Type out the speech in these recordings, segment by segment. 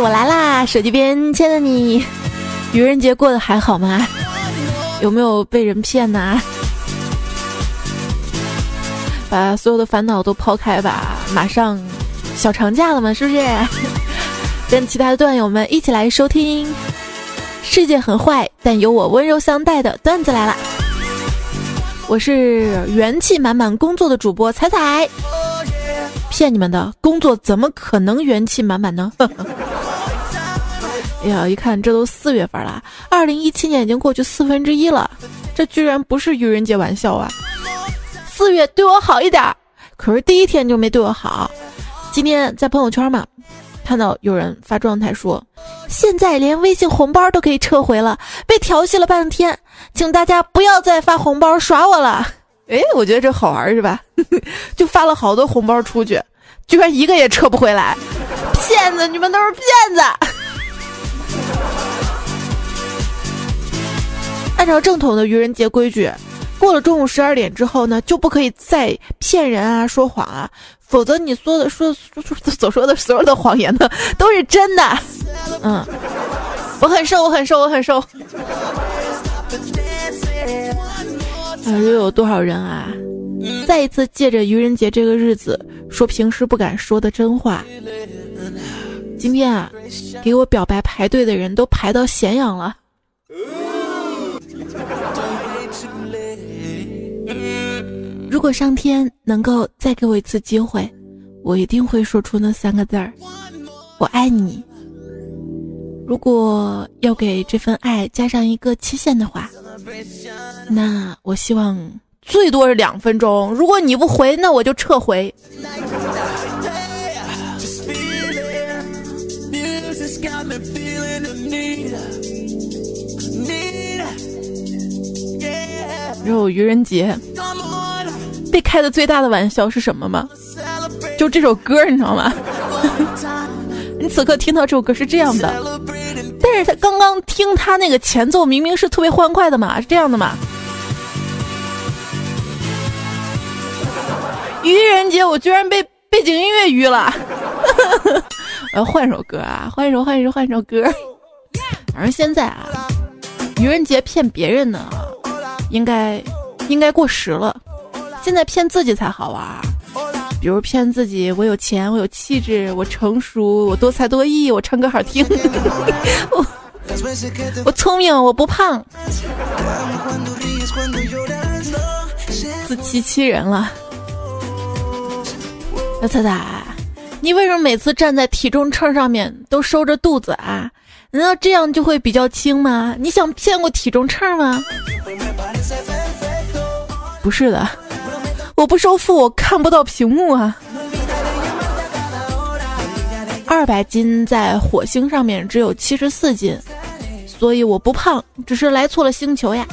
我来啦！手机边亲爱的你，愚人节过得还好吗？有没有被人骗呢？把所有的烦恼都抛开吧，马上小长假了嘛，是不是？跟其他的段友们一起来收听。世界很坏，但有我温柔相待的段子来了。我是元气满满工作的主播彩彩，骗你们的工作怎么可能元气满满呢？哎呀，一看这都四月份了，二零一七年已经过去四分之一了，这居然不是愚人节玩笑啊！四月对我好一点，可是第一天就没对我好。今天在朋友圈嘛。看到有人发状态说，现在连微信红包都可以撤回了，被调戏了半天，请大家不要再发红包耍我了。哎，我觉得这好玩是吧？就发了好多红包出去，居然一个也撤不回来，骗子！你们都是骗子！按照正统的愚人节规矩，过了中午十二点之后呢，就不可以再骗人啊、说谎啊。否则你说的说 说所说的所有的谎言呢，都是真的。嗯，我很瘦，我很瘦，我很瘦。啊又有多少人啊？再一次借着愚人节这个日子，说平时不敢说的真话。今天啊，给我表白排队的人都排到咸阳了。如果上天能够再给我一次机会，我一定会说出那三个字儿：“我爱你。”如果要给这份爱加上一个期限的话，那我希望最多是两分钟。如果你不回，那我就撤回。肉愚人节。被开的最大的玩笑是什么吗？就这首歌，你知道吗？你此刻听到这首歌是这样的，但是他刚刚听他那个前奏，明明是特别欢快的嘛，是这样的嘛？愚人节，我居然被背景音乐愚了！我 要换首歌啊，换一首，换一首，换一首歌。反正现在啊，愚人节骗别人呢，应该应该过时了。现在骗自己才好玩，比如骗自己我有钱，我有气质，我成熟，我多才多艺，我唱歌好听，我我聪明，我不胖，自欺欺人了。那彩彩，你为什么每次站在体重秤上面都收着肚子啊？难道这样就会比较轻吗？你想骗过体重秤吗？不是的。我不收腹，我看不到屏幕啊！二百斤在火星上面只有七十四斤，所以我不胖，只是来错了星球呀。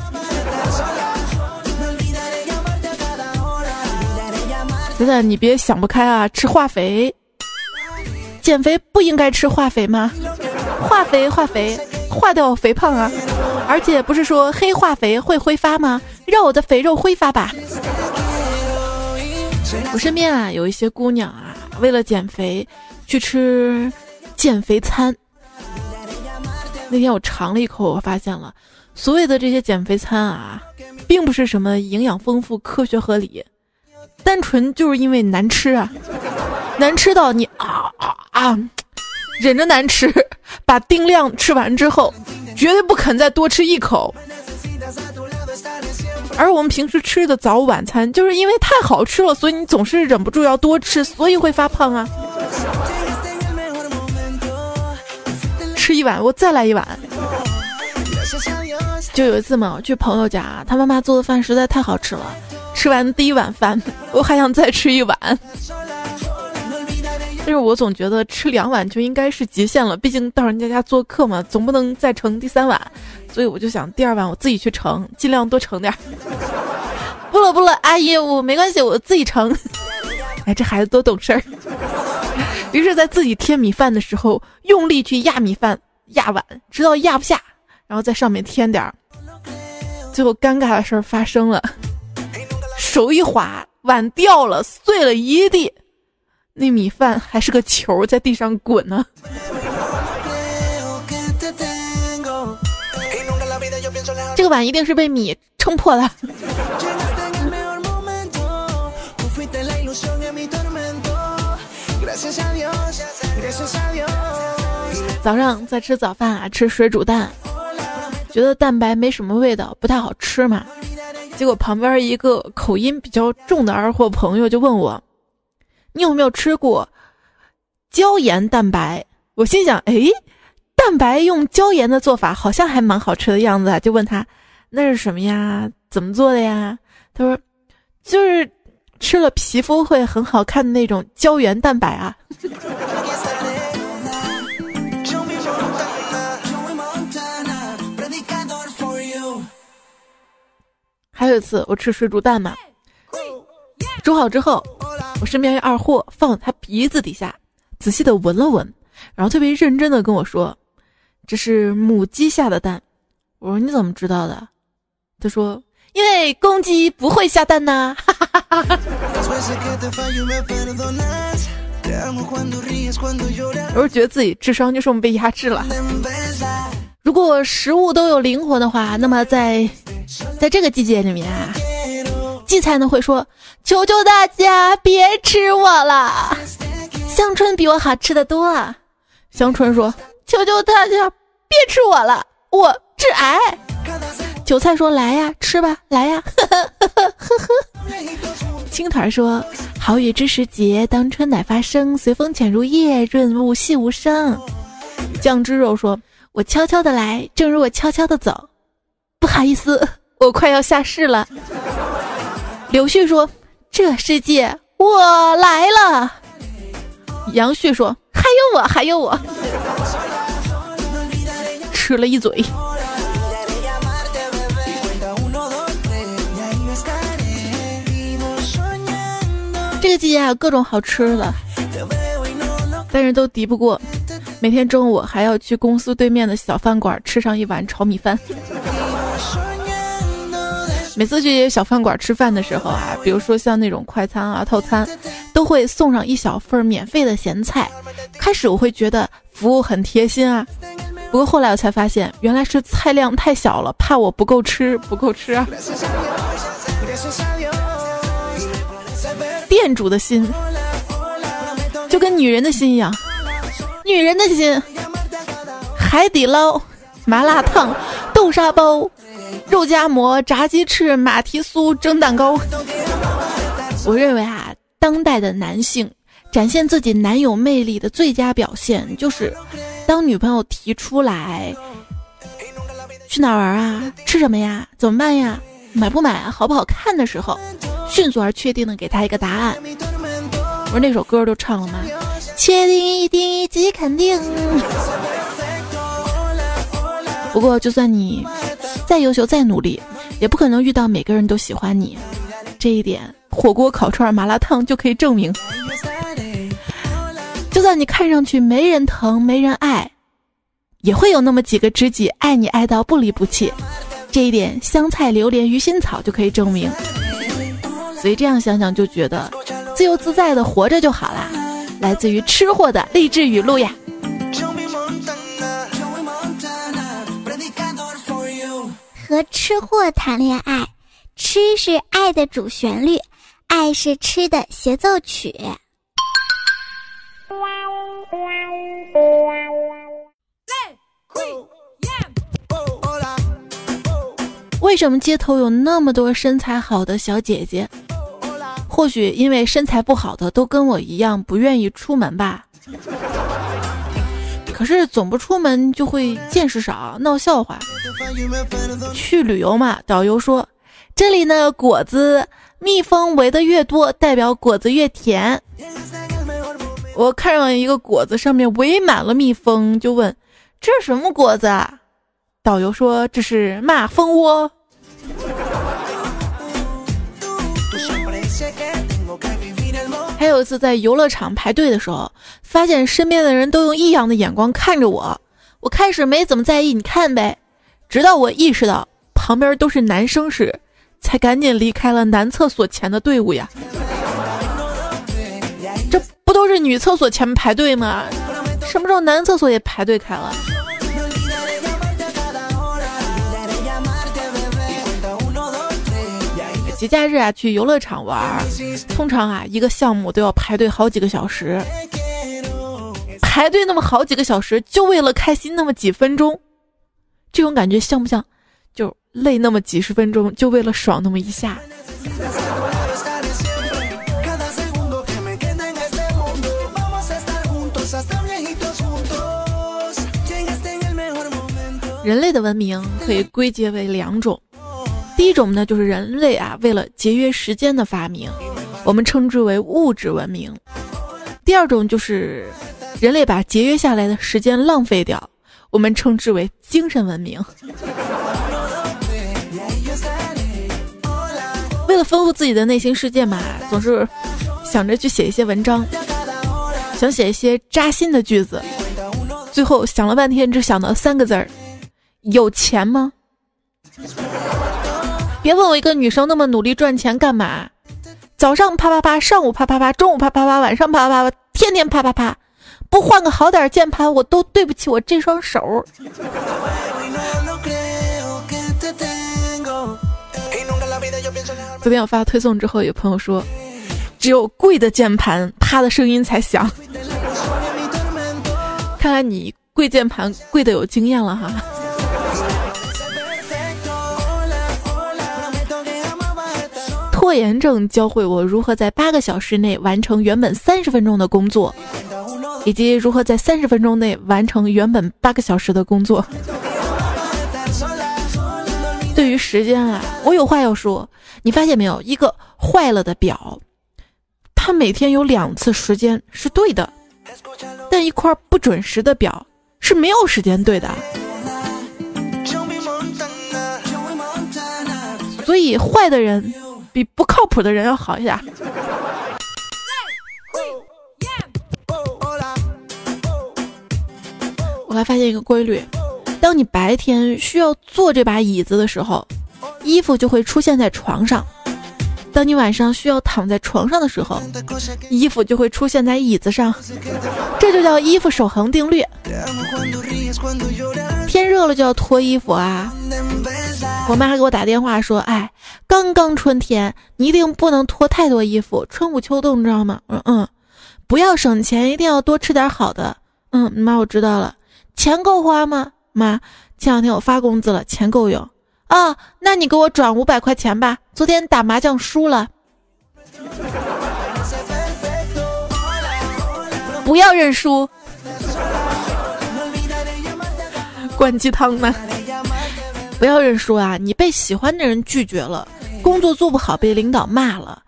真的，你别想不开啊！吃化肥，减肥不应该吃化肥吗？化肥，化肥，化掉肥胖啊！而且不是说黑化肥会挥发吗？让我的肥肉挥发吧！我身边啊有一些姑娘啊，为了减肥去吃减肥餐。那天我尝了一口，我发现了，所谓的这些减肥餐啊，并不是什么营养丰富、科学合理，单纯就是因为难吃啊，难吃到你啊啊啊，忍着难吃，把定量吃完之后，绝对不肯再多吃一口。而我们平时吃的早晚餐，就是因为太好吃了，所以你总是忍不住要多吃，所以会发胖啊。吃一碗，我再来一碗。就有一次嘛，我去朋友家，他妈妈做的饭实在太好吃了，吃完第一碗饭，我还想再吃一碗。但是我总觉得吃两碗就应该是极限了，毕竟到人家家做客嘛，总不能再盛第三碗。所以我就想，第二碗我自己去盛，尽量多盛点儿。不了不了，阿姨，我没关系，我自己盛。哎，这孩子多懂事儿。于是，在自己添米饭的时候，用力去压米饭、压碗，直到压不下，然后在上面添点儿。最后，尴尬的事儿发生了，手一滑，碗掉了，碎了一地，那米饭还是个球，在地上滚呢。个碗一定是被米撑破了。早上在吃早饭啊，吃水煮蛋，觉得蛋白没什么味道，不太好吃嘛。结果旁边一个口音比较重的二货朋友就问我：“你有没有吃过椒盐蛋白？”我心想：“哎，蛋白用椒盐的做法好像还蛮好吃的样子啊。”就问他：“那是什么呀？怎么做的呀？”他说：“就是吃了皮肤会很好看的那种胶原蛋白啊。”还有一次，我吃水煮蛋嘛，煮好之后，我身边一二货放他鼻子底下，仔细的闻了闻，然后特别认真的跟我说：“这是母鸡下的蛋。”我说：“你怎么知道的？”他说：“因为公鸡不会下蛋呐。”我是觉得自己智商就这么被压制了。如果食物都有灵魂的话，那么在。在这个季节里面啊，荠菜呢会说：“求求大家别吃我了。”香椿比我好吃的多。香椿说：“求求大家别吃我了，我致癌。”韭菜说：“来呀，吃吧，来呀。”呵呵呵呵呵。青团说：“好雨知时节，当春乃发生，随风潜入夜，润物细无声。”酱汁肉说：“我悄悄的来，正如我悄悄的走。”不好意思，我快要下市了。柳絮说：“这世界我来了。”杨旭说：“还有我，还有我。”吃了一嘴。这个季节啊，各种好吃的，但是都敌不过每天中午还要去公司对面的小饭馆吃上一碗炒米饭。每次去小饭馆吃饭的时候啊，比如说像那种快餐啊、套餐，都会送上一小份免费的咸菜。开始我会觉得服务很贴心啊，不过后来我才发现，原来是菜量太小了，怕我不够吃，不够吃。啊。店主的心就跟女人的心一样，女人的心，海底捞、麻辣烫、豆沙包。肉夹馍、炸鸡翅、马蹄酥、蒸蛋糕。我认为啊，当代的男性展现自己男友魅力的最佳表现，就是当女朋友提出来去哪玩啊、吃什么呀、怎么办呀、买不买、好不好看的时候，迅速而确定的给他一个答案。我说那首歌都唱了吗？确定、一定、以及肯定。不过，就算你。再优秀再努力，也不可能遇到每个人都喜欢你。这一点，火锅、烤串、麻辣烫就可以证明。就算你看上去没人疼、没人爱，也会有那么几个知己爱你爱到不离不弃。这一点，香菜、榴莲、鱼腥草就可以证明。所以这样想想就觉得，自由自在的活着就好啦。来自于吃货的励志语录呀。和吃货谈恋爱，吃是爱的主旋律，爱是吃的协奏曲。为什么街头有那么多身材好的小姐姐？或许因为身材不好的都跟我一样不愿意出门吧。可是总不出门就会见识少，闹笑话。去旅游嘛，导游说这里呢果子蜜蜂围的越多，代表果子越甜。我看上一个果子上面围满了蜜蜂，就问这是什么果子？啊？导游说这是马蜂窝。还有一次在游乐场排队的时候，发现身边的人都用异样的眼光看着我。我开始没怎么在意，你看呗。直到我意识到旁边都是男生时，才赶紧离开了男厕所前的队伍呀。这不都是女厕所前排队吗？什么时候男厕所也排队开了？节假日啊去游乐场玩，通常啊一个项目都要排队好几个小时，排队那么好几个小时，就为了开心那么几分钟，这种感觉像不像？就累那么几十分钟，就为了爽那么一下。人类的文明可以归结为两种，第一种呢就是人类啊为了节约时间的发明，我们称之为物质文明；第二种就是人类把节约下来的时间浪费掉，我们称之为精神文明。为了丰富自己的内心世界嘛，总是想着去写一些文章，想写一些扎心的句子，最后想了半天，只想到三个字儿。有钱吗？别问我一个女生那么努力赚钱干嘛？早上啪啪啪，上午啪啪啪，中午啪啪啪，晚上啪啪啪，天天啪啪啪，不换个好点键盘，我都对不起我这双手。昨天我发推送之后，有朋友说，只有贵的键盘，啪的声音才响。看来你贵键盘贵的有经验了哈。拖延症教会我如何在八个小时内完成原本三十分钟的工作，以及如何在三十分钟内完成原本八个小时的工作。对于时间啊，我有话要说。你发现没有，一个坏了的表，它每天有两次时间是对的，但一块不准时的表是没有时间对的。所以坏的人。比不靠谱的人要好一点。我还发现一个规律：当你白天需要坐这把椅子的时候，衣服就会出现在床上；当你晚上需要躺在床上的时候，衣服就会出现在椅子上。这就叫衣服守恒定律。天热了就要脱衣服啊！我妈还给我打电话说：“哎，刚刚春天，你一定不能脱太多衣服，春捂秋冻，你知道吗？”嗯嗯，不要省钱，一定要多吃点好的。嗯，妈，我知道了。钱够花吗？妈，前两天我发工资了，钱够用。啊，那你给我转五百块钱吧，昨天打麻将输了。不要认输。灌鸡汤呢？不要认输啊！你被喜欢的人拒绝了，工作做不好被领导骂了，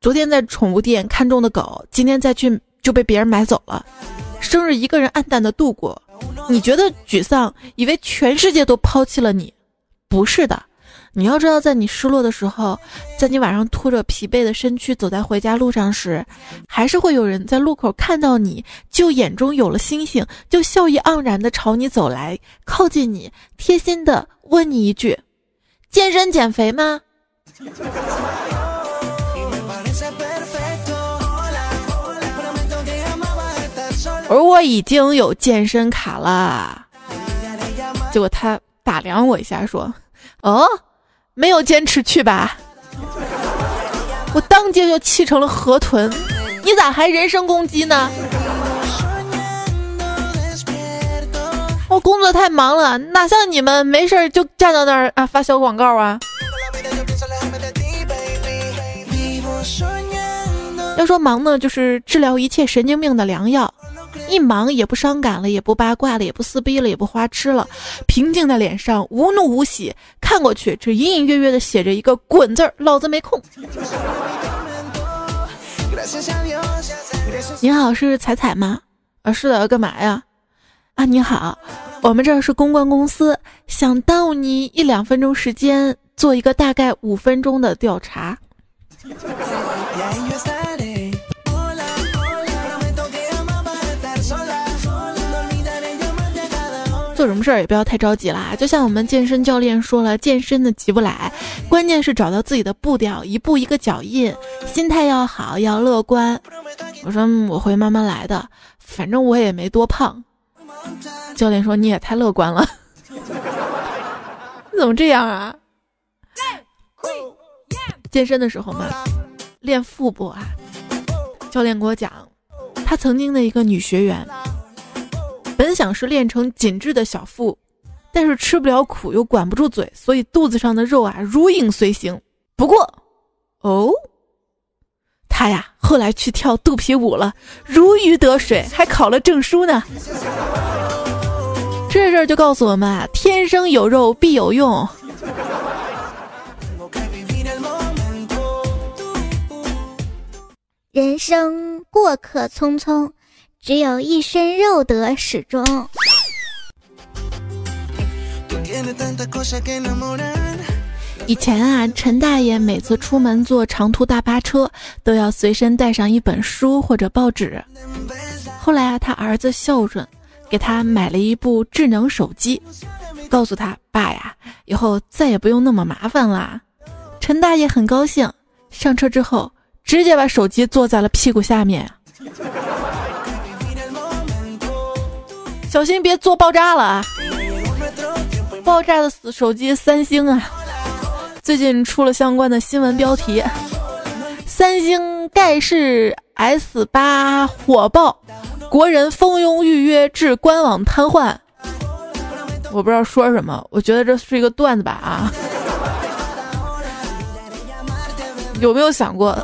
昨天在宠物店看中的狗，今天再去就被别人买走了，生日一个人暗淡的度过，你觉得沮丧，以为全世界都抛弃了你，不是的。你要知道，在你失落的时候，在你晚上拖着疲惫的身躯走在回家路上时，还是会有人在路口看到你，就眼中有了星星，就笑意盎然的朝你走来，靠近你，贴心的问你一句：“健身减肥吗？” 而我已经有健身卡了，结果他打量我一下，说：“哦。”没有坚持去吧，我当街就气成了河豚，你咋还人身攻击呢？我工作太忙了，哪像你们没事就站到那儿啊发小广告啊？要说忙呢，就是治疗一切神经病的良药。一忙也不伤感了，也不八卦了，也不撕逼了，也不花痴了，平静的脸上无怒无喜，看过去只隐隐约约的写着一个“滚”字儿，老子没空。您好，是彩彩吗？啊，是的，干嘛呀？啊，你好，我们这儿是公关公司，想耽误你一两分钟时间，做一个大概五分钟的调查。做什么事儿也不要太着急啦，就像我们健身教练说了，健身的急不来，关键是找到自己的步调，一步一个脚印，心态要好，要乐观。我说我会慢慢来的，反正我也没多胖。教练说你也太乐观了，你怎么这样啊？健身的时候嘛，练腹部啊，教练给我讲，他曾经的一个女学员，本想是练成紧致的小腹，但是吃不了苦又管不住嘴，所以肚子上的肉啊如影随形。不过，哦，他呀后来去跳肚皮舞了，如鱼得水，还考了证书呢。这事儿就告诉我们啊，天生有肉必有用。人生过客匆匆，只有一身肉得始终。以前啊，陈大爷每次出门坐长途大巴车，都要随身带上一本书或者报纸。后来啊，他儿子孝顺，给他买了一部智能手机，告诉他爸呀，以后再也不用那么麻烦啦。陈大爷很高兴，上车之后。直接把手机坐在了屁股下面，小心别做爆炸了啊！爆炸的手机三星啊，最近出了相关的新闻标题：三星盖世 S 八火爆，国人蜂拥预约至官网瘫痪。我不知道说什么，我觉得这是一个段子吧啊？有没有想过？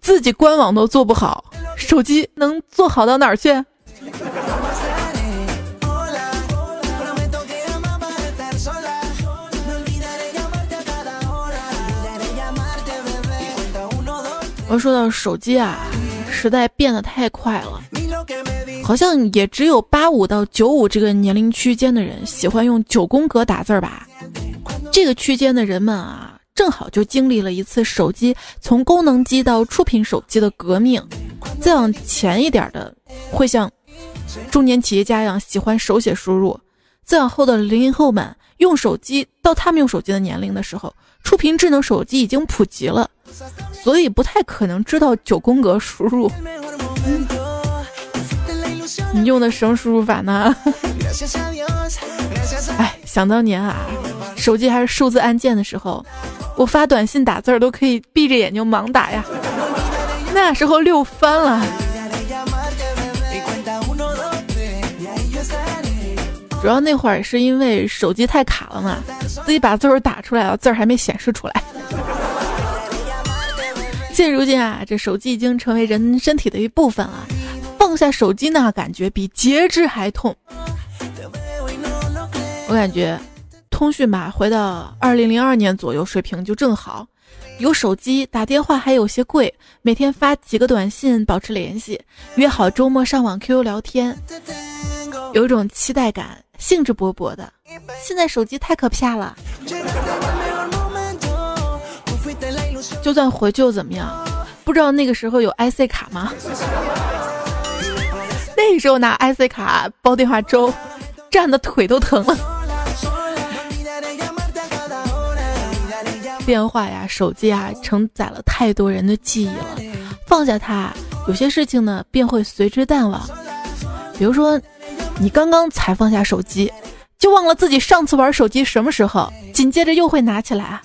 自己官网都做不好，手机能做好到哪儿去？我说到手机啊，时代变得太快了，好像也只有八五到九五这个年龄区间的人喜欢用九宫格打字吧。这个区间的人们啊。正好就经历了一次手机从功能机到触屏手机的革命，再往前一点的会像中年企业家一样喜欢手写输入，再往后的零零后们用手机到他们用手机的年龄的时候，触屏智能手机已经普及了，所以不太可能知道九宫格输入。你用的什么输入法呢？哎，想当年啊，手机还是数字按键的时候。我发短信打字儿都可以闭着眼睛盲打呀，那时候溜翻了。主要那会儿是因为手机太卡了嘛，自己把字儿打出来了，字儿还没显示出来。现如今啊，这手机已经成为人身体的一部分了，放下手机那感觉比截肢还痛。我感觉。通讯吧，回到二零零二年左右水平就正好。有手机打电话还有些贵，每天发几个短信保持联系，约好周末上网 QQ 聊天，有一种期待感，兴致勃勃的。现在手机太可怕了，就算回去又怎么样？不知道那个时候有 IC 卡吗？那时候拿 IC 卡煲电话粥，站的腿都疼了。电话呀，手机啊，承载了太多人的记忆了。放下它，有些事情呢便会随之淡忘。比如说，你刚刚才放下手机，就忘了自己上次玩手机什么时候，紧接着又会拿起来。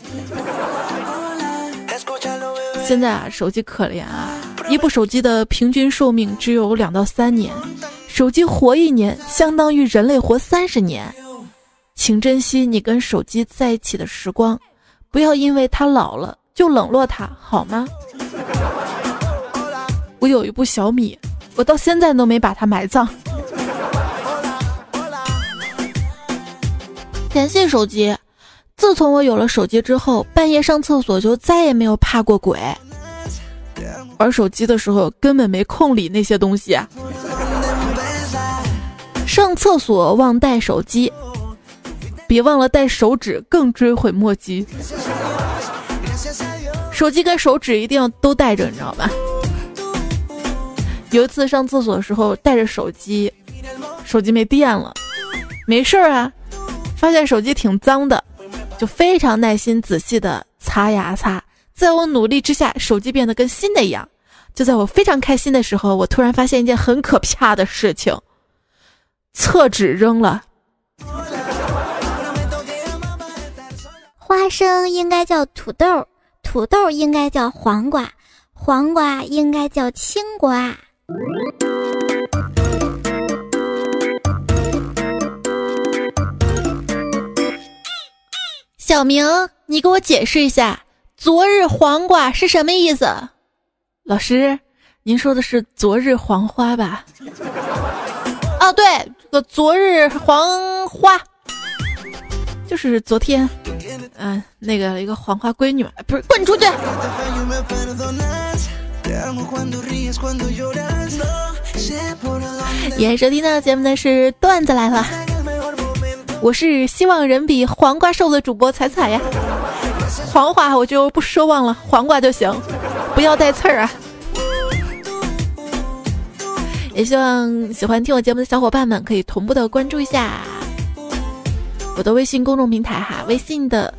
现在啊，手机可怜啊，一部手机的平均寿命只有两到三年，手机活一年相当于人类活三十年，请珍惜你跟手机在一起的时光。不要因为它老了就冷落它，好吗？我有一部小米，我到现在都没把它埋葬。感谢手机，自从我有了手机之后，半夜上厕所就再也没有怕过鬼。玩手机的时候根本没空理那些东西。上厕所忘带手机。别忘了带手指，更追悔莫及。手机跟手指一定要都带着，你知道吧？有一次上厕所的时候带着手机，手机没电了，没事儿啊，发现手机挺脏的，就非常耐心仔细的擦呀擦。在我努力之下，手机变得跟新的一样。就在我非常开心的时候，我突然发现一件很可怕的事情：厕纸扔了。花生应该叫土豆，土豆应该叫黄瓜，黄瓜应该叫青瓜。小明，你给我解释一下，昨日黄瓜是什么意思？老师，您说的是昨日黄花吧？哦，对，这个昨日黄花，就是昨天，嗯，那个一个黄花闺女，不是，滚出去！也收听到节目的是段子来了。我是希望人比黄瓜瘦的主播彩彩呀，黄瓜我就不奢望了，黄瓜就行，不要带刺儿啊。也希望喜欢听我节目的小伙伴们可以同步的关注一下我的微信公众平台哈，微信的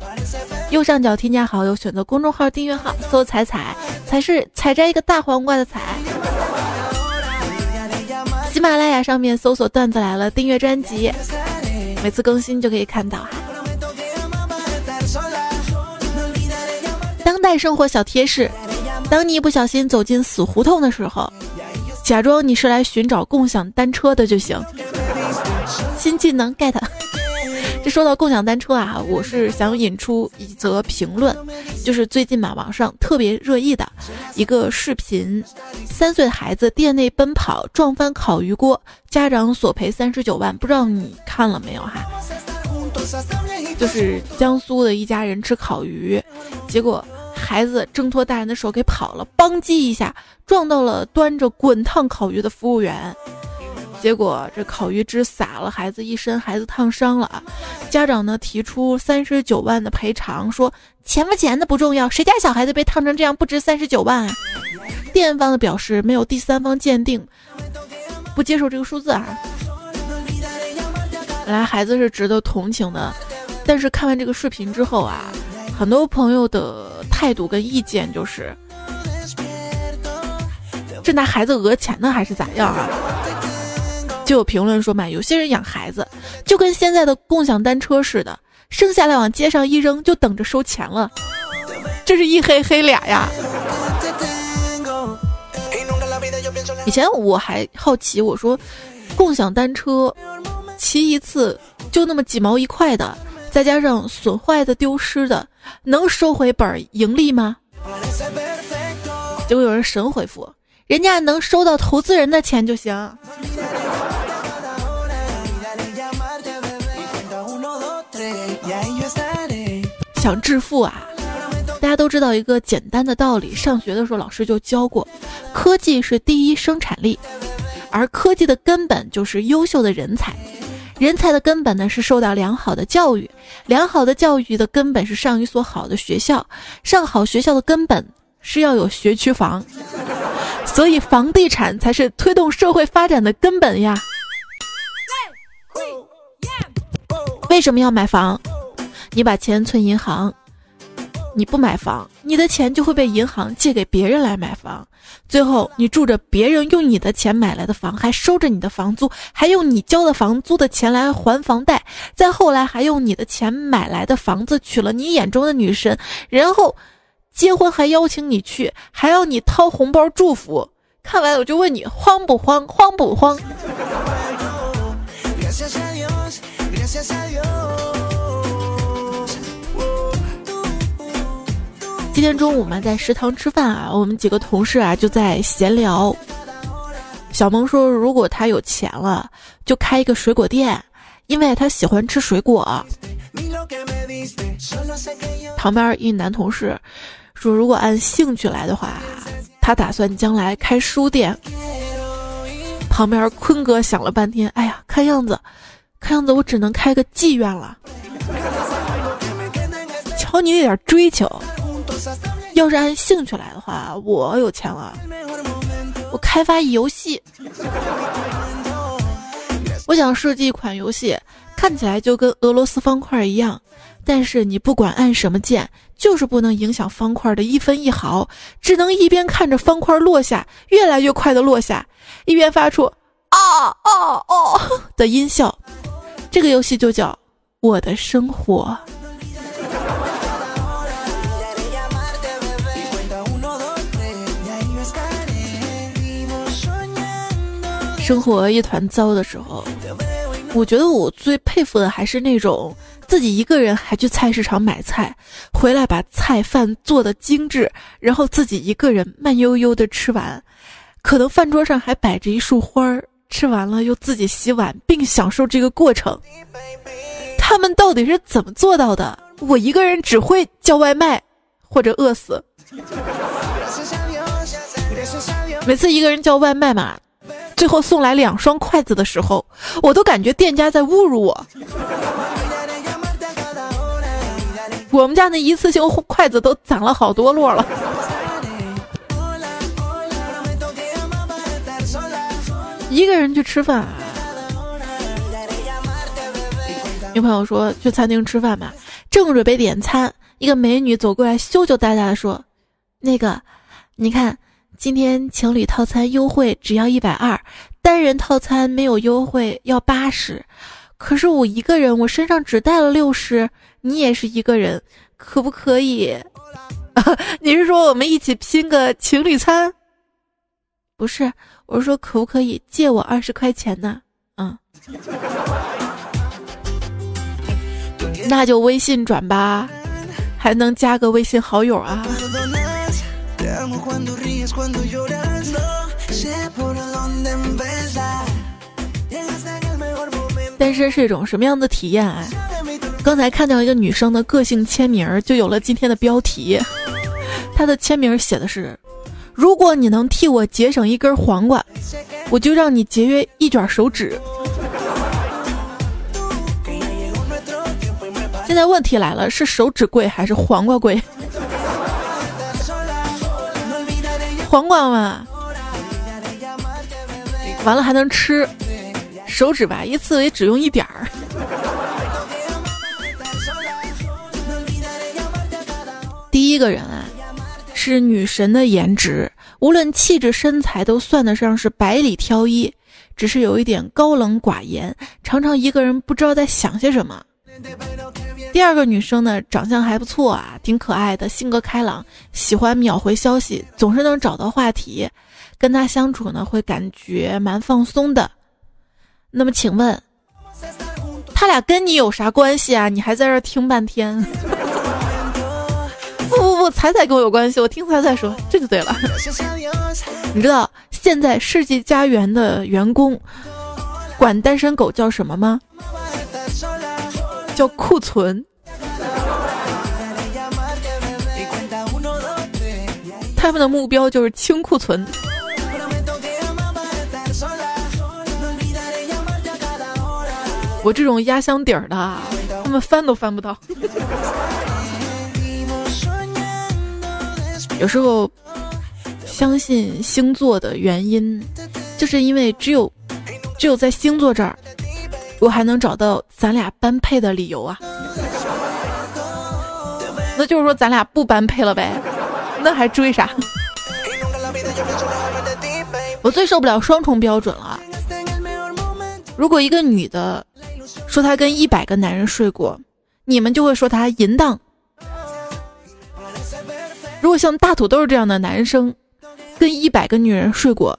右上角添加好友，选择公众号订阅号，搜“彩彩”，才是采摘一个大黄瓜的采。喜马拉雅上面搜索“段子来了”，订阅专辑。每次更新就可以看到哈。当代生活小贴士：当你一不小心走进死胡同的时候，假装你是来寻找共享单车的就行。新技能 get。这说到共享单车啊，我是想引出一则评论，就是最近嘛网上特别热议的一个视频：三岁孩子店内奔跑撞翻烤鱼锅，家长索赔三十九万。不知道你看了没有哈？就是江苏的一家人吃烤鱼，结果孩子挣脱大人的手给跑了，邦叽一下撞到了端着滚烫烤鱼的服务员。结果这烤鱼汁洒了孩子一身，孩子烫伤了啊！家长呢提出三十九万的赔偿，说钱不钱的不重要，谁家小孩子被烫成这样不值三十九万啊？店方的表示没有第三方鉴定，不接受这个数字啊。本来孩子是值得同情的，但是看完这个视频之后啊，很多朋友的态度跟意见就是，这拿孩子讹钱呢，还是咋样啊？就有评论说嘛，有些人养孩子就跟现在的共享单车似的，生下来往街上一扔，就等着收钱了。这是一黑黑俩呀。以前我还好奇，我说共享单车骑一次就那么几毛一块的，再加上损坏的、丢失的，能收回本盈利吗？结果有人神回复，人家能收到投资人的钱就行。想致富啊！大家都知道一个简单的道理，上学的时候老师就教过：科技是第一生产力，而科技的根本就是优秀的人才。人才的根本呢是受到良好的教育，良好的教育的根本是上一所好的学校，上好学校的根本是要有学区房。所以房地产才是推动社会发展的根本呀！为什么要买房？你把钱存银行，你不买房，你的钱就会被银行借给别人来买房，最后你住着别人用你的钱买来的房，还收着你的房租，还用你交的房租的钱来还房贷，再后来还用你的钱买来的房子娶了你眼中的女神，然后结婚还邀请你去，还要你掏红包祝福。看完我就问你慌不慌？慌不慌？今天中午嘛，在食堂吃饭啊，我们几个同事啊就在闲聊。小萌说，如果他有钱了，就开一个水果店，因为他喜欢吃水果。旁边一男同事说，如果按兴趣来的话，他打算将来开书店。旁边坤哥想了半天，哎呀，看样子，看样子我只能开个妓院了。瞧你那点追求。要是按兴趣来的话，我有钱了，我开发一游戏，我想设计一款游戏，看起来就跟俄罗斯方块一样，但是你不管按什么键，就是不能影响方块的一分一毫，只能一边看着方块落下，越来越快的落下，一边发出啊啊啊的音效。这个游戏就叫我的生活。生活一团糟的时候，我觉得我最佩服的还是那种自己一个人还去菜市场买菜，回来把菜饭做的精致，然后自己一个人慢悠悠的吃完，可能饭桌上还摆着一束花儿，吃完了又自己洗碗，并享受这个过程。他们到底是怎么做到的？我一个人只会叫外卖，或者饿死。每次一个人叫外卖嘛，最后送来两双筷子的时候，我都感觉店家在侮辱我。我们家那一次性筷子都攒了好多摞了。一个人去吃饭，女朋友说去餐厅吃饭吧，正准备点餐，一个美女走过来，羞羞答答的说：“那个，你看。”今天情侣套餐优惠只要一百二，单人套餐没有优惠要八十。可是我一个人，我身上只带了六十，你也是一个人，可不可以？你是说我们一起拼个情侣餐？不是，我是说可不可以借我二十块钱呢？嗯，那就微信转吧，还能加个微信好友啊。单身是一种什么样的体验啊？刚才看到一个女生的个性签名，就有了今天的标题。她的签名写的是：“如果你能替我节省一根黄瓜，我就让你节约一卷手指。”现在问题来了，是手指贵还是黄瓜贵？黄瓜嘛，完了还能吃，手指吧一次也只用一点儿。第一个人啊，是女神的颜值，无论气质身材都算得上是百里挑一，只是有一点高冷寡言，常常一个人不知道在想些什么。第二个女生呢，长相还不错啊，挺可爱的，性格开朗，喜欢秒回消息，总是能找到话题，跟她相处呢会感觉蛮放松的。那么请问，他俩跟你有啥关系啊？你还在这听半天？不不不，彩彩跟我有关系，我听彩彩说，这就对了。你知道现在世纪佳缘的员工管单身狗叫什么吗？叫库存，他们的目标就是清库存。我这种压箱底儿的，他们翻都翻不到。有时候相信星座的原因，就是因为只有只有在星座这儿。我还能找到咱俩般配的理由啊，那就是说咱俩不般配了呗，那还追啥？我最受不了双重标准了。如果一个女的说她跟一百个男人睡过，你们就会说她淫荡；如果像大土豆这样的男生跟一百个女人睡过，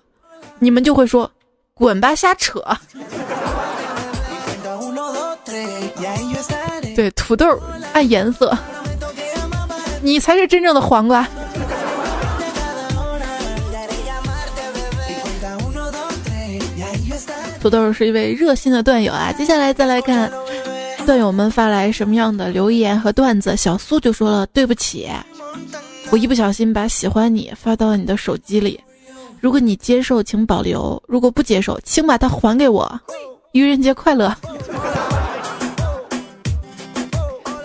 你们就会说滚吧，瞎扯。对，土豆按颜色，你才是真正的黄瓜。土豆是一位热心的段友啊，接下来再来看段友们发来什么样的留言和段子。小苏就说了：“对不起，我一不小心把喜欢你发到你的手机里，如果你接受，请保留；如果不接受，请把它还给我。愚人节快乐。”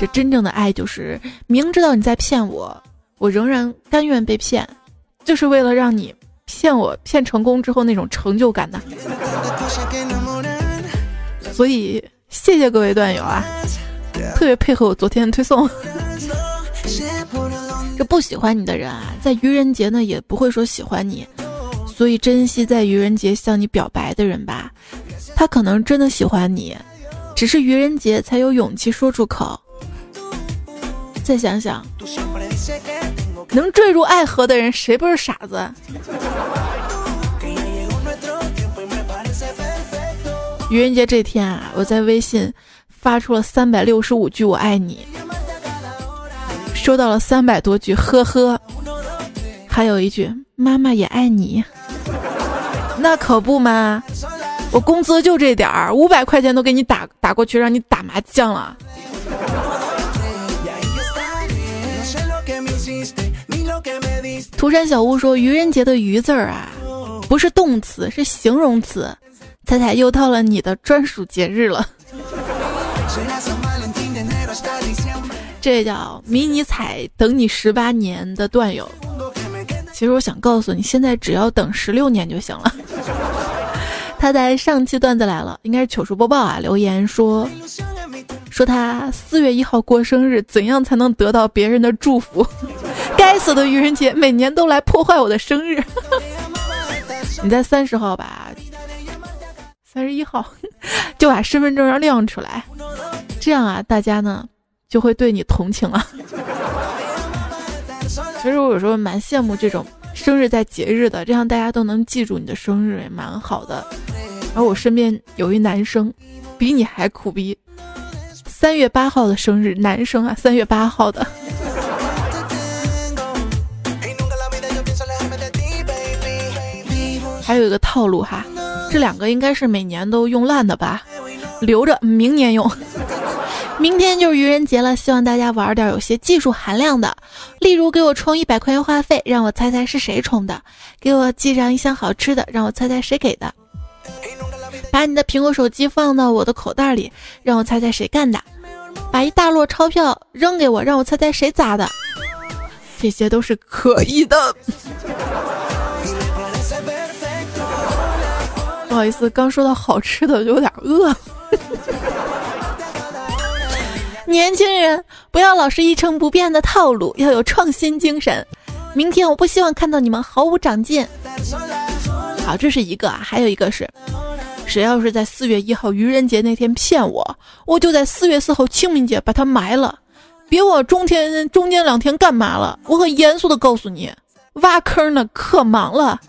这真正的爱就是明知道你在骗我，我仍然甘愿被骗，就是为了让你骗我骗成功之后那种成就感呐。所以谢谢各位段友啊，特别配合我昨天的推送。这不喜欢你的人啊，在愚人节呢也不会说喜欢你，所以珍惜在愚人节向你表白的人吧，他可能真的喜欢你，只是愚人节才有勇气说出口。再想想，能坠入爱河的人，谁不是傻子？愚人节这天啊，我在微信发出了三百六十五句“我爱你”，收到了三百多句“呵呵”，还有一句“妈妈也爱你”。那可不嘛，我工资就这点儿，五百块钱都给你打打过去，让你打麻将了。涂山小屋说：“愚人节的‘愚’字儿啊，不是动词，是形容词。”彩彩又到了你的专属节日了，这叫迷你彩等你十八年的段友。其实我想告诉你，现在只要等十六年就行了。他在上期段子来了，应该是糗事播报啊，留言说说他四月一号过生日，怎样才能得到别人的祝福？该死的愚人节，每年都来破坏我的生日。你在三十号吧？三十一号 就把身份证要亮出来，这样啊，大家呢就会对你同情了。其实我有时候蛮羡慕这种生日在节日的，这样大家都能记住你的生日，也蛮好的。而我身边有一男生，比你还苦逼，三月八号的生日，男生啊，三月八号的。还有一个套路哈。这两个应该是每年都用烂的吧，留着明年用。明天就是愚人节了，希望大家玩点有些技术含量的，例如给我充一百块钱话费，让我猜猜是谁充的；给我寄上一箱好吃的，让我猜猜谁给的；把你的苹果手机放到我的口袋里，让我猜猜谁干的；把一大摞钞票扔给我，让我猜猜谁砸的。这些都是可以的。不好意思，刚说到好吃的就有点饿。年轻人不要老是一成不变的套路，要有创新精神。明天我不希望看到你们毫无长进。好，这是一个啊，还有一个是，谁要是在四月一号愚人节那天骗我，我就在四月四号清明节把他埋了。别我中天中间两天干嘛了，我很严肃的告诉你，挖坑呢，可忙了。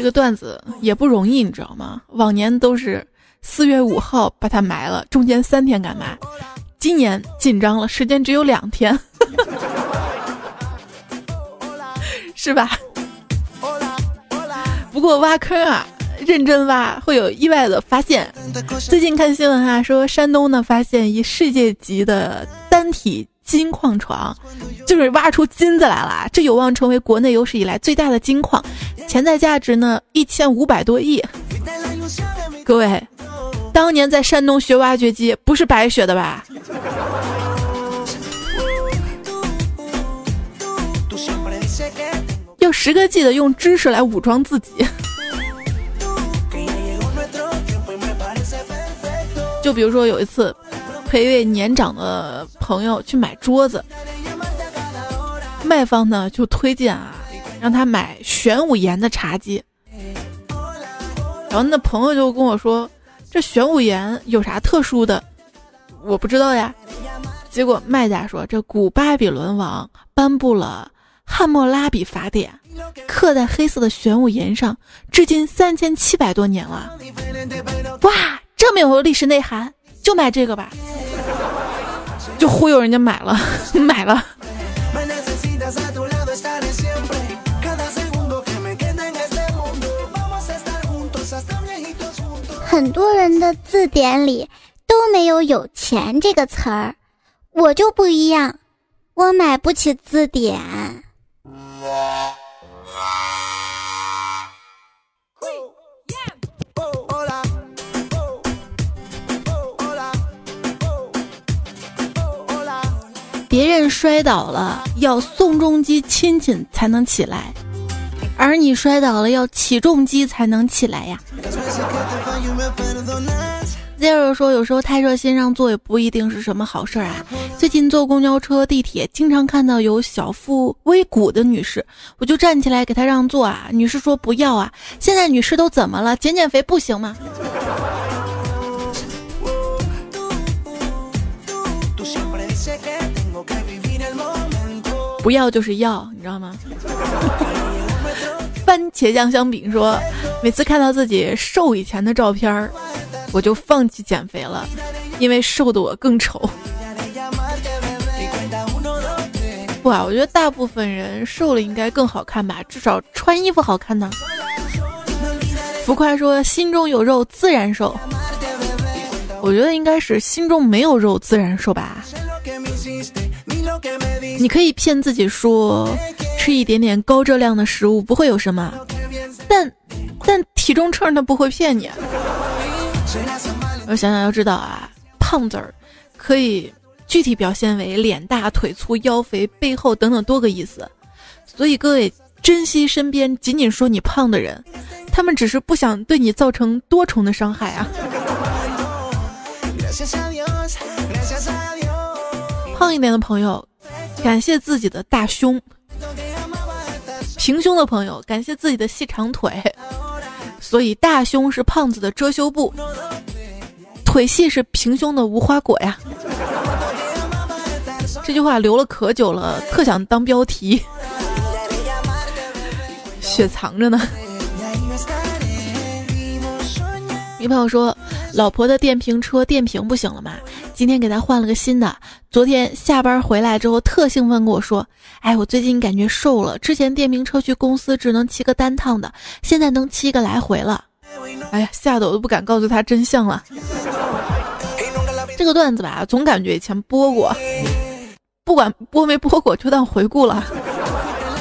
这个段子也不容易，你知道吗？往年都是四月五号把它埋了，中间三天干嘛？今年紧张了，时间只有两天，是吧？不过挖坑啊，认真挖会有意外的发现。最近看新闻啊，说山东呢发现一世界级的单体。金矿床，就是挖出金子来了，这有望成为国内有史以来最大的金矿，潜在价值呢一千五百多亿。各位，当年在山东学挖掘机不是白学的吧？要十个 G 的用知识来武装自己。就比如说有一次。陪一位年长的朋友去买桌子，卖方呢就推荐啊，让他买玄武岩的茶几。然后那朋友就跟我说：“这玄武岩有啥特殊的？”我不知道呀。结果卖家说：“这古巴比伦王颁布了《汉谟拉比法典》，刻在黑色的玄武岩上，至今三千七百多年了。哇，这么有历史内涵，就买这个吧。”就忽悠人家买了，买了。很多人的字典里都没有“有钱”这个词儿，我就不一样，我买不起字典。别人摔倒了要宋仲基亲亲才能起来，而你摔倒了要起重机才能起来呀。Zero 说，有时候太热心让座也不一定是什么好事儿啊。最近坐公交车、地铁，经常看到有小腹微鼓的女士，我就站起来给她让座啊。女士说不要啊。现在女士都怎么了？减减肥不行吗？不要就是要，你知道吗？番茄酱香饼说，每次看到自己瘦以前的照片儿，我就放弃减肥了，因为瘦的我更丑。不啊，我觉得大部分人瘦了应该更好看吧，至少穿衣服好看呢。浮夸说心中有肉自然瘦，我觉得应该是心中没有肉自然瘦吧。你可以骗自己说吃一点点高热量的食物不会有什么，但但体重秤它不会骗你。我想想要知道啊，胖字儿可以。具体表现为脸大、腿粗、腰肥、背后等等多个意思，所以各位珍惜身边仅仅说你胖的人，他们只是不想对你造成多重的伤害啊。胖一点的朋友，感谢自己的大胸；平胸的朋友，感谢自己的细长腿。所以大胸是胖子的遮羞布，腿细是平胸的无花果呀。这句话留了可久了，特想当标题，雪藏着呢。一朋友说，老婆的电瓶车电瓶不行了嘛，今天给他换了个新的。昨天下班回来之后，特兴奋跟我说：“哎，我最近感觉瘦了，之前电瓶车去公司只能骑个单趟的，现在能骑个来回了。”哎呀，吓得我都不敢告诉他真相了。这个段子吧，总感觉以前播过。不管播没播过，就当回顾了。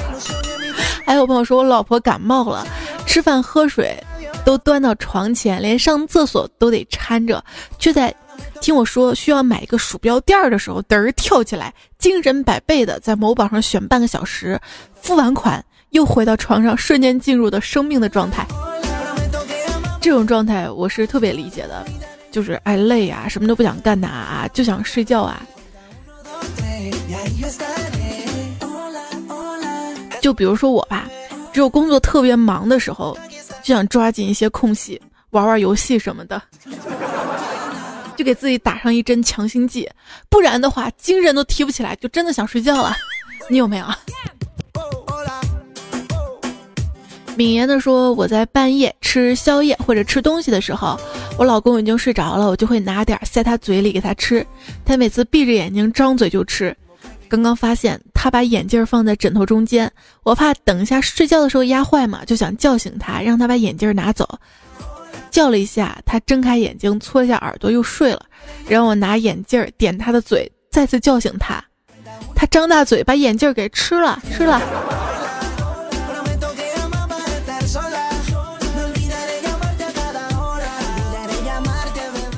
还有朋友说，我老婆感冒了，吃饭喝水都端到床前，连上厕所都得搀着，却在听我说需要买一个鼠标垫儿的时候，嘚儿跳起来，精神百倍的在某宝上选半个小时，付完款又回到床上，瞬间进入的生命的状态。这种状态我是特别理解的，就是爱累啊，什么都不想干呐，就想睡觉啊。就比如说我吧，只有工作特别忙的时候，就想抓紧一些空隙玩玩游戏什么的，就给自己打上一针强心剂，不然的话精神都提不起来，就真的想睡觉了。你有没有？敏言的说，我在半夜吃宵夜或者吃东西的时候，我老公已经睡着了，我就会拿点塞他嘴里给他吃，他每次闭着眼睛张嘴就吃。刚刚发现他把眼镜放在枕头中间，我怕等一下睡觉的时候压坏嘛，就想叫醒他，让他把眼镜拿走。叫了一下，他睁开眼睛，搓一下耳朵，又睡了。让我拿眼镜点他的嘴，再次叫醒他。他张大嘴把眼镜给吃了，吃了。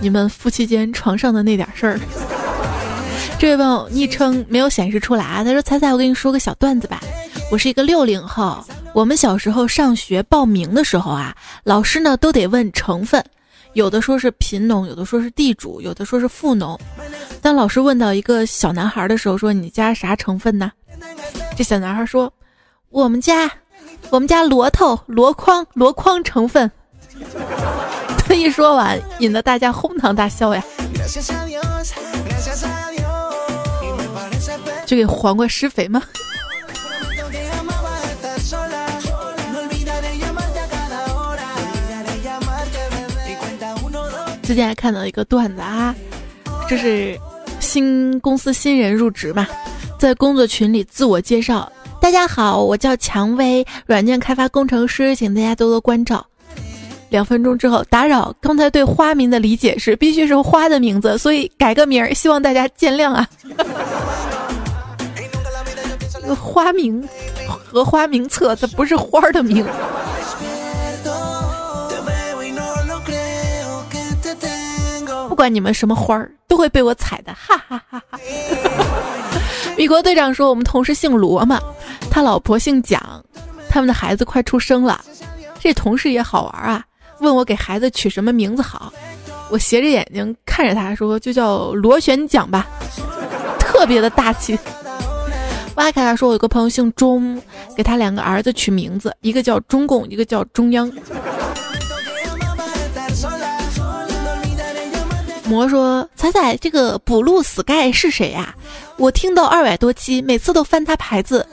你们夫妻间床上的那点事儿。这位朋友昵称没有显示出来啊，他说：“彩彩，我跟你说个小段子吧。我是一个六零后，我们小时候上学报名的时候啊，老师呢都得问成分，有的说是贫农，有的说是地主，有的说是富农。当老师问到一个小男孩的时候，说你家啥成分呢？这小男孩说：我们家，我们家箩头、箩筐、箩筐成分。他一说完，引得大家哄堂大笑呀。”就给黄瓜施肥吗？最近还看到一个段子啊，这是新公司新人入职嘛，在工作群里自我介绍：“大家好，我叫蔷薇，软件开发工程师，请大家多多关照。”两分钟之后，打扰，刚才对花名的理解是必须是花的名字，所以改个名儿，希望大家见谅啊。花名和花名册，它不是花的名。不管你们什么花儿，都会被我踩的，哈哈哈哈。米 国队长说，我们同事姓罗嘛，他老婆姓蒋，他们的孩子快出生了。这同事也好玩啊，问我给孩子取什么名字好。我斜着眼睛看着他说，就叫螺旋桨吧，特别的大气。挖开他说：“我有个朋友姓钟，给他两个儿子取名字，一个叫中共，一个叫中央。”魔说：“彩彩，这个 blue sky 是谁呀？我听到二百多期，每次都翻他牌子，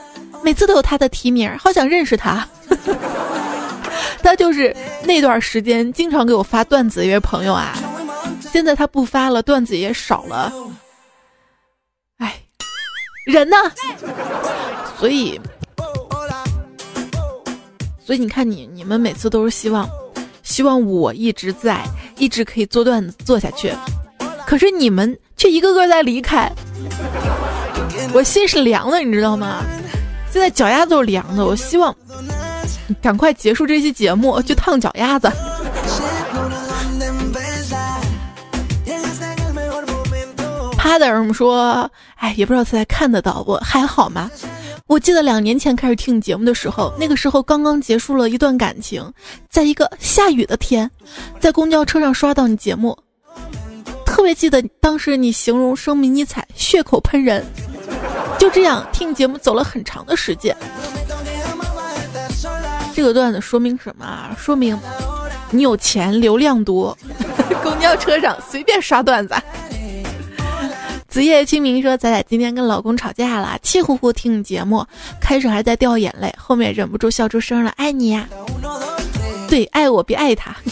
每次都有他的提名，好想认识他。他就是那段时间经常给我发段子一位朋友啊，现在他不发了，段子也少了。人呢？所以，所以你看，你你们每次都是希望，希望我一直在，一直可以做段子做下去。可是你们却一个个在离开，我心是凉的，你知道吗？现在脚丫子都是凉的。我希望赶快结束这期节目，去烫脚丫子。趴的人说：“哎，也不知道现在看得到，我还好吗？我记得两年前开始听你节目的时候，那个时候刚刚结束了一段感情，在一个下雨的天，在公交车上刷到你节目。”特别记得当时你形容声迷你彩血口喷人，就这样听节目走了很长的时间。这个段子说明什么啊？说明你有钱，流量多，公交车上随便刷段子。子夜清明说：“仔仔今天跟老公吵架了，气呼呼听你节目，开始还在掉眼泪，后面忍不住笑出声了。爱你呀，对，爱我别爱他。”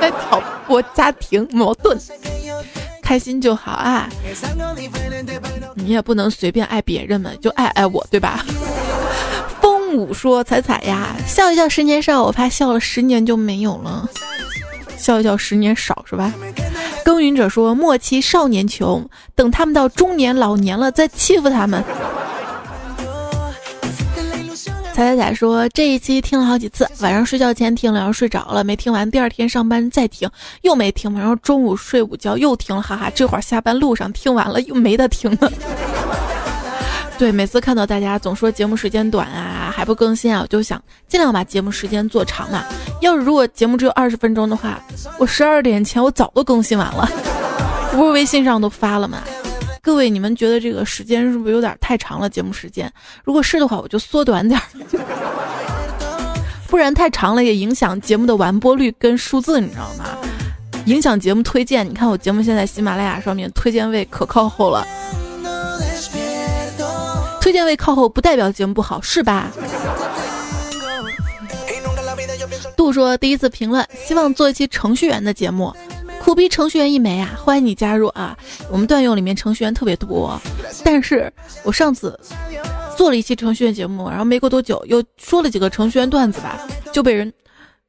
在挑拨家庭矛盾，开心就好啊！你也不能随便爱别人嘛，就爱爱我，对吧？风舞说：“彩彩呀，笑一笑十年少，我怕笑了十年就没有了。笑一笑十年少是吧？”耕耘者说：“莫欺少年穷，等他们到中年老年了再欺负他们。”彩彩彩说：“这一期听了好几次，晚上睡觉前听了，然后睡着了没听完，第二天上班再听又没听完，然后中午睡午觉又听了，哈哈，这会儿下班路上听完了又没得听了。对，每次看到大家总说节目时间短啊，还不更新啊，我就想尽量把节目时间做长嘛。要是如果节目只有二十分钟的话，我十二点前我早都更新完了，不是微信上都发了吗？”各位，你们觉得这个时间是不是有点太长了？节目时间，如果是的话，我就缩短点儿，不然太长了也影响节目的完播率跟数字，你知道吗？影响节目推荐。你看我节目现在喜马拉雅上面推荐位可靠后了，推荐位靠后不代表节目不好，是吧？杜说第一次评论，希望做一期程序员的节目。苦逼程序员一枚啊，欢迎你加入啊！我们段友里面程序员特别多，但是我上次做了一期程序员节目，然后没过多久又说了几个程序员段子吧，就被人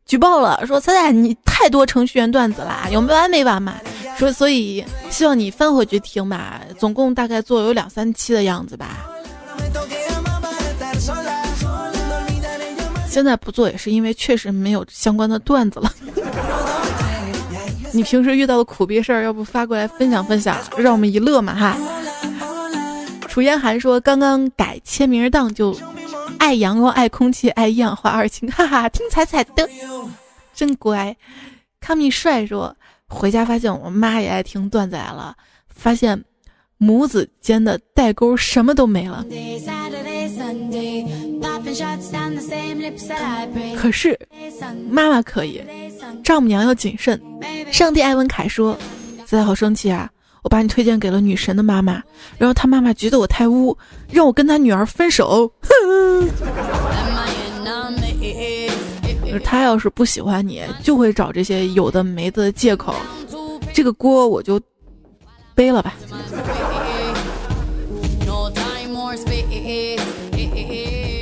举报了，说彩彩你太多程序员段子啦，有没完没完嘛？说所以希望你翻回去听吧，总共大概做有两三期的样子吧。现在不做也是因为确实没有相关的段子了。你平时遇到的苦逼事儿，要不发过来分享分享，让我们一乐嘛哈。楚烟寒说：“刚刚改签名档，就爱阳光、爱空气、爱一氧化二氢，哈哈，听彩彩的，真乖。”康米帅说：“回家发现我妈也爱听段子来了，发现母子间的代沟什么都没了。”可是妈妈可以，丈母娘要谨慎。上帝艾文凯说：“仔好生气啊！我把你推荐给了女神的妈妈，然后她妈妈觉得我太污，让我跟她女儿分手。哼！他要是不喜欢你，就会找这些有的没的借口，这个锅我就背了吧。”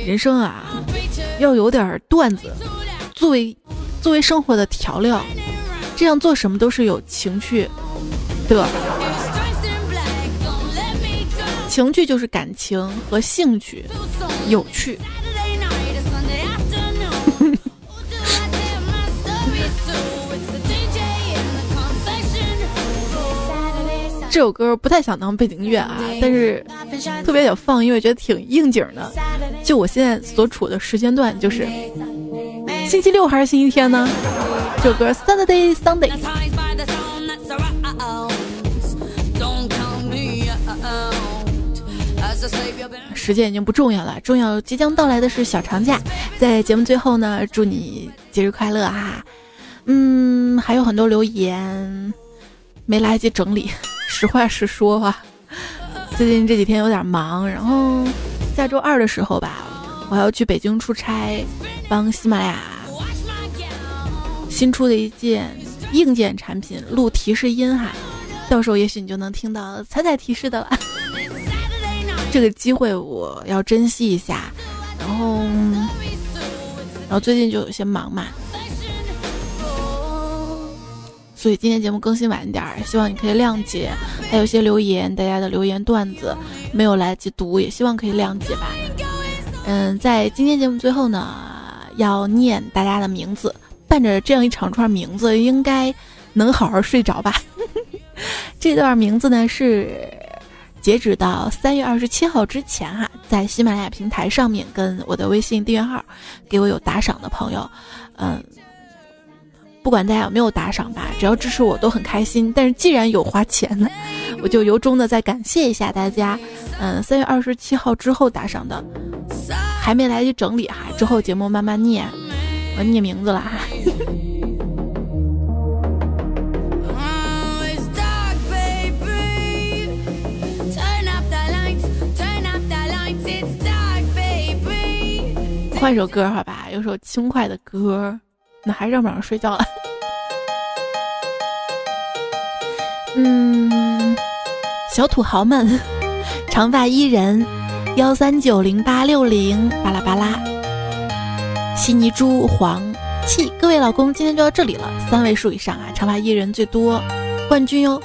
人生啊，要有点段子，作为作为生活的调料，这样做什么都是有情趣的。情趣就是感情和兴趣，有趣。这首歌不太想当背景音乐啊，但是特别想放，因为觉得挺应景的。就我现在所处的时间段，就是星期六还是星期天呢？这首歌 Saturday Sunday。时间已经不重要了，重要即将到来的是小长假。在节目最后呢，祝你节日快乐哈！嗯，还有很多留言没来得及整理。实话实说吧，最近这几天有点忙，然后下周二的时候吧，我还要去北京出差，帮喜马拉雅新出的一件硬件产品录提示音哈，到时候也许你就能听到彩彩提示的了。这个机会我要珍惜一下，然后，然后最近就有些忙嘛。所以今天节目更新晚一点，希望你可以谅解。还有些留言，大家的留言段子没有来得及读，也希望可以谅解吧。嗯，在今天节目最后呢，要念大家的名字，伴着这样一长串名字，应该能好好睡着吧。这段名字呢是截止到三月二十七号之前哈，在喜马拉雅平台上面跟我的微信订阅号给我有打赏的朋友，嗯。不管大家有没有打赏吧，只要支持我都很开心。但是既然有花钱呢，我就由衷的再感谢一下大家。嗯，三月二十七号之后打赏的，还没来得及整理哈，之后节目慢慢念，我念名字了哈。换首歌好吧，有首轻快的歌。那还是让晚上睡觉了。嗯，小土豪们，长发伊人，幺三九零八六零，巴拉巴拉，悉尼猪黄气，各位老公，今天就到这里了，三位数以上啊，长发伊人最多，冠军哟。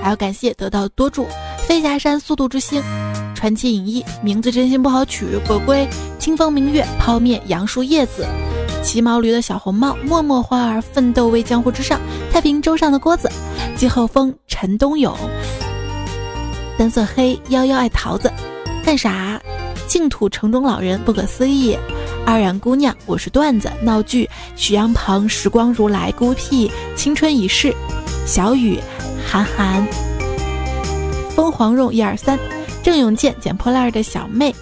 还要感谢得到多助，飞霞山速度之星。传奇影艺名字真心不好取，鬼鬼清风明月泡面杨树叶子，骑毛驴的小红帽默默花儿奋斗为江湖之上，太平洲上的锅子，季后风陈东勇，单色黑幺幺爱桃子，干啥？净土城中老人不可思议，二染姑娘我是段子。闹剧，许阳鹏时光如来孤僻。青春已逝，小雨韩寒，风黄蓉一二三。郑永健捡破烂的小妹，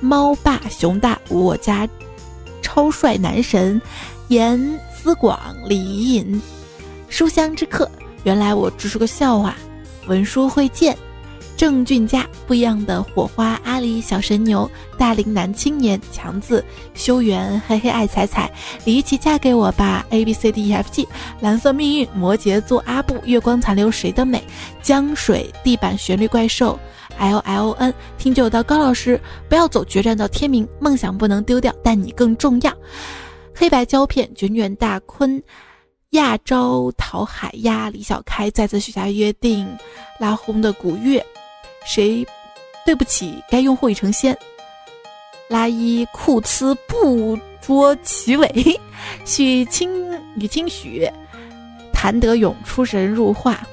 猫爸熊大我家超帅男神，严思广李隐，书香之客，原来我只是个笑话，文书会见，郑俊佳不一样的火花，阿里小神牛，大龄男青年强子修缘，嘿嘿爱彩彩，李一起嫁给我吧，A B C D E F G，蓝色命运，摩羯座阿布，月光残留谁的美，江水地板旋律怪兽。L L N，听就到高老师，不要走决战到天明，梦想不能丢掉，但你更重要。黑白胶片，卷卷大坤，亚洲淘海鸭，李小开再次许下约定，拉轰的古月，谁对不起该用户已成仙，拉伊库兹不捉其尾，许清雨清许，谭德勇出神入化。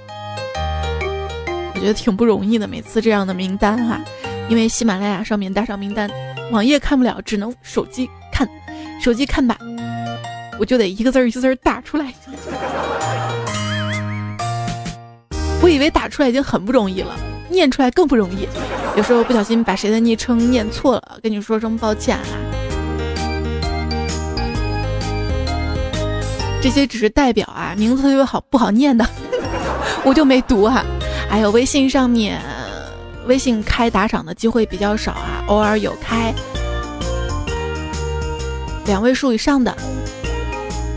觉得挺不容易的，每次这样的名单哈，因为喜马拉雅上面打赏名单，网页看不了，只能手机看，手机看吧，我就得一个字儿一个字儿打出来。我以为打出来已经很不容易了，念出来更不容易。有时候不小心把谁的昵称念错了，跟你说声抱歉哈。这些只是代表啊，名字特别好不好念的，我就没读哈。还有微信上面，微信开打赏的机会比较少啊，偶尔有开两位数以上的。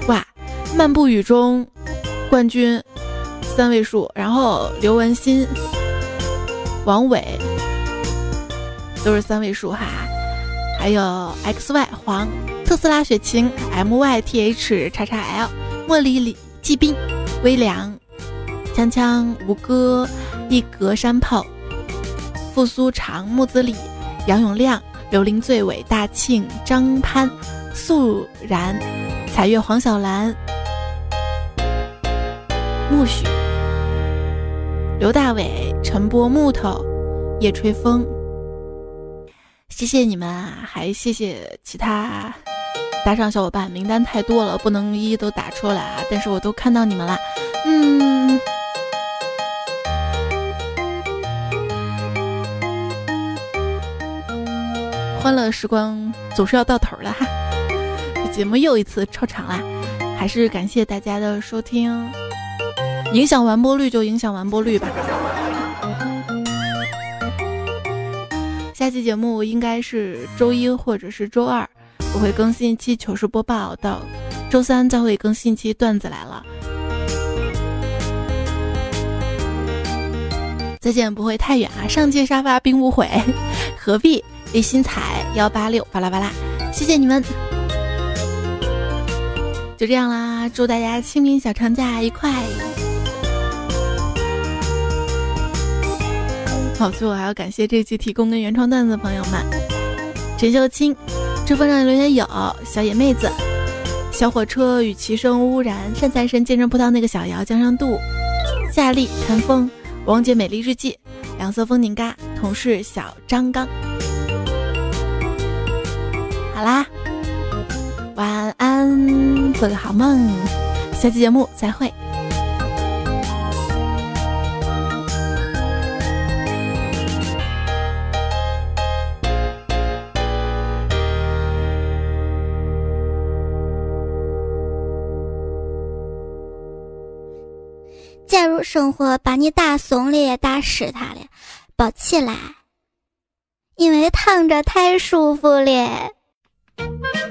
哇，漫步雨中冠军三位数，然后刘文新、王伟都是三位数哈，还有 X Y 黄、特斯拉雪晴、M Y T H 叉叉 L、茉莉李季斌、微凉、锵锵吴哥。一格山炮，复苏长木子李，杨永亮，刘林最伟，大庆张潘，素然，彩月黄小兰，木许，刘大伟，陈波木头，夜吹风。谢谢你们啊，还谢谢其他打赏小伙伴，名单太多了，不能一一都打出来啊，但是我都看到你们了，嗯。欢乐时光总是要到头了哈，这节目又一次超长啦，还是感谢大家的收听，影响完播率就影响完播率吧。下期节目应该是周一或者是周二，我会更新一期糗事播报，到周三再会更新一期段子来了。再见不会太远啊，上届沙发并无悔，何必？李新彩幺八六巴拉巴拉，谢谢你们。就这样啦，祝大家清明小长假愉快。好，最后还要感谢这期提供跟原创段子的朋友们：陈秀清、知风上留言有小野妹子、小火车与其声污染、善财神见证葡萄那个小姚江上渡、夏丽陈峰、王姐美丽日记、两色风景嘎、同事小张刚。好啦，晚安，做个好梦，下期节目再会。假如生活把你打怂了打湿他了，抱起来，因为躺着太舒服了。Thank you.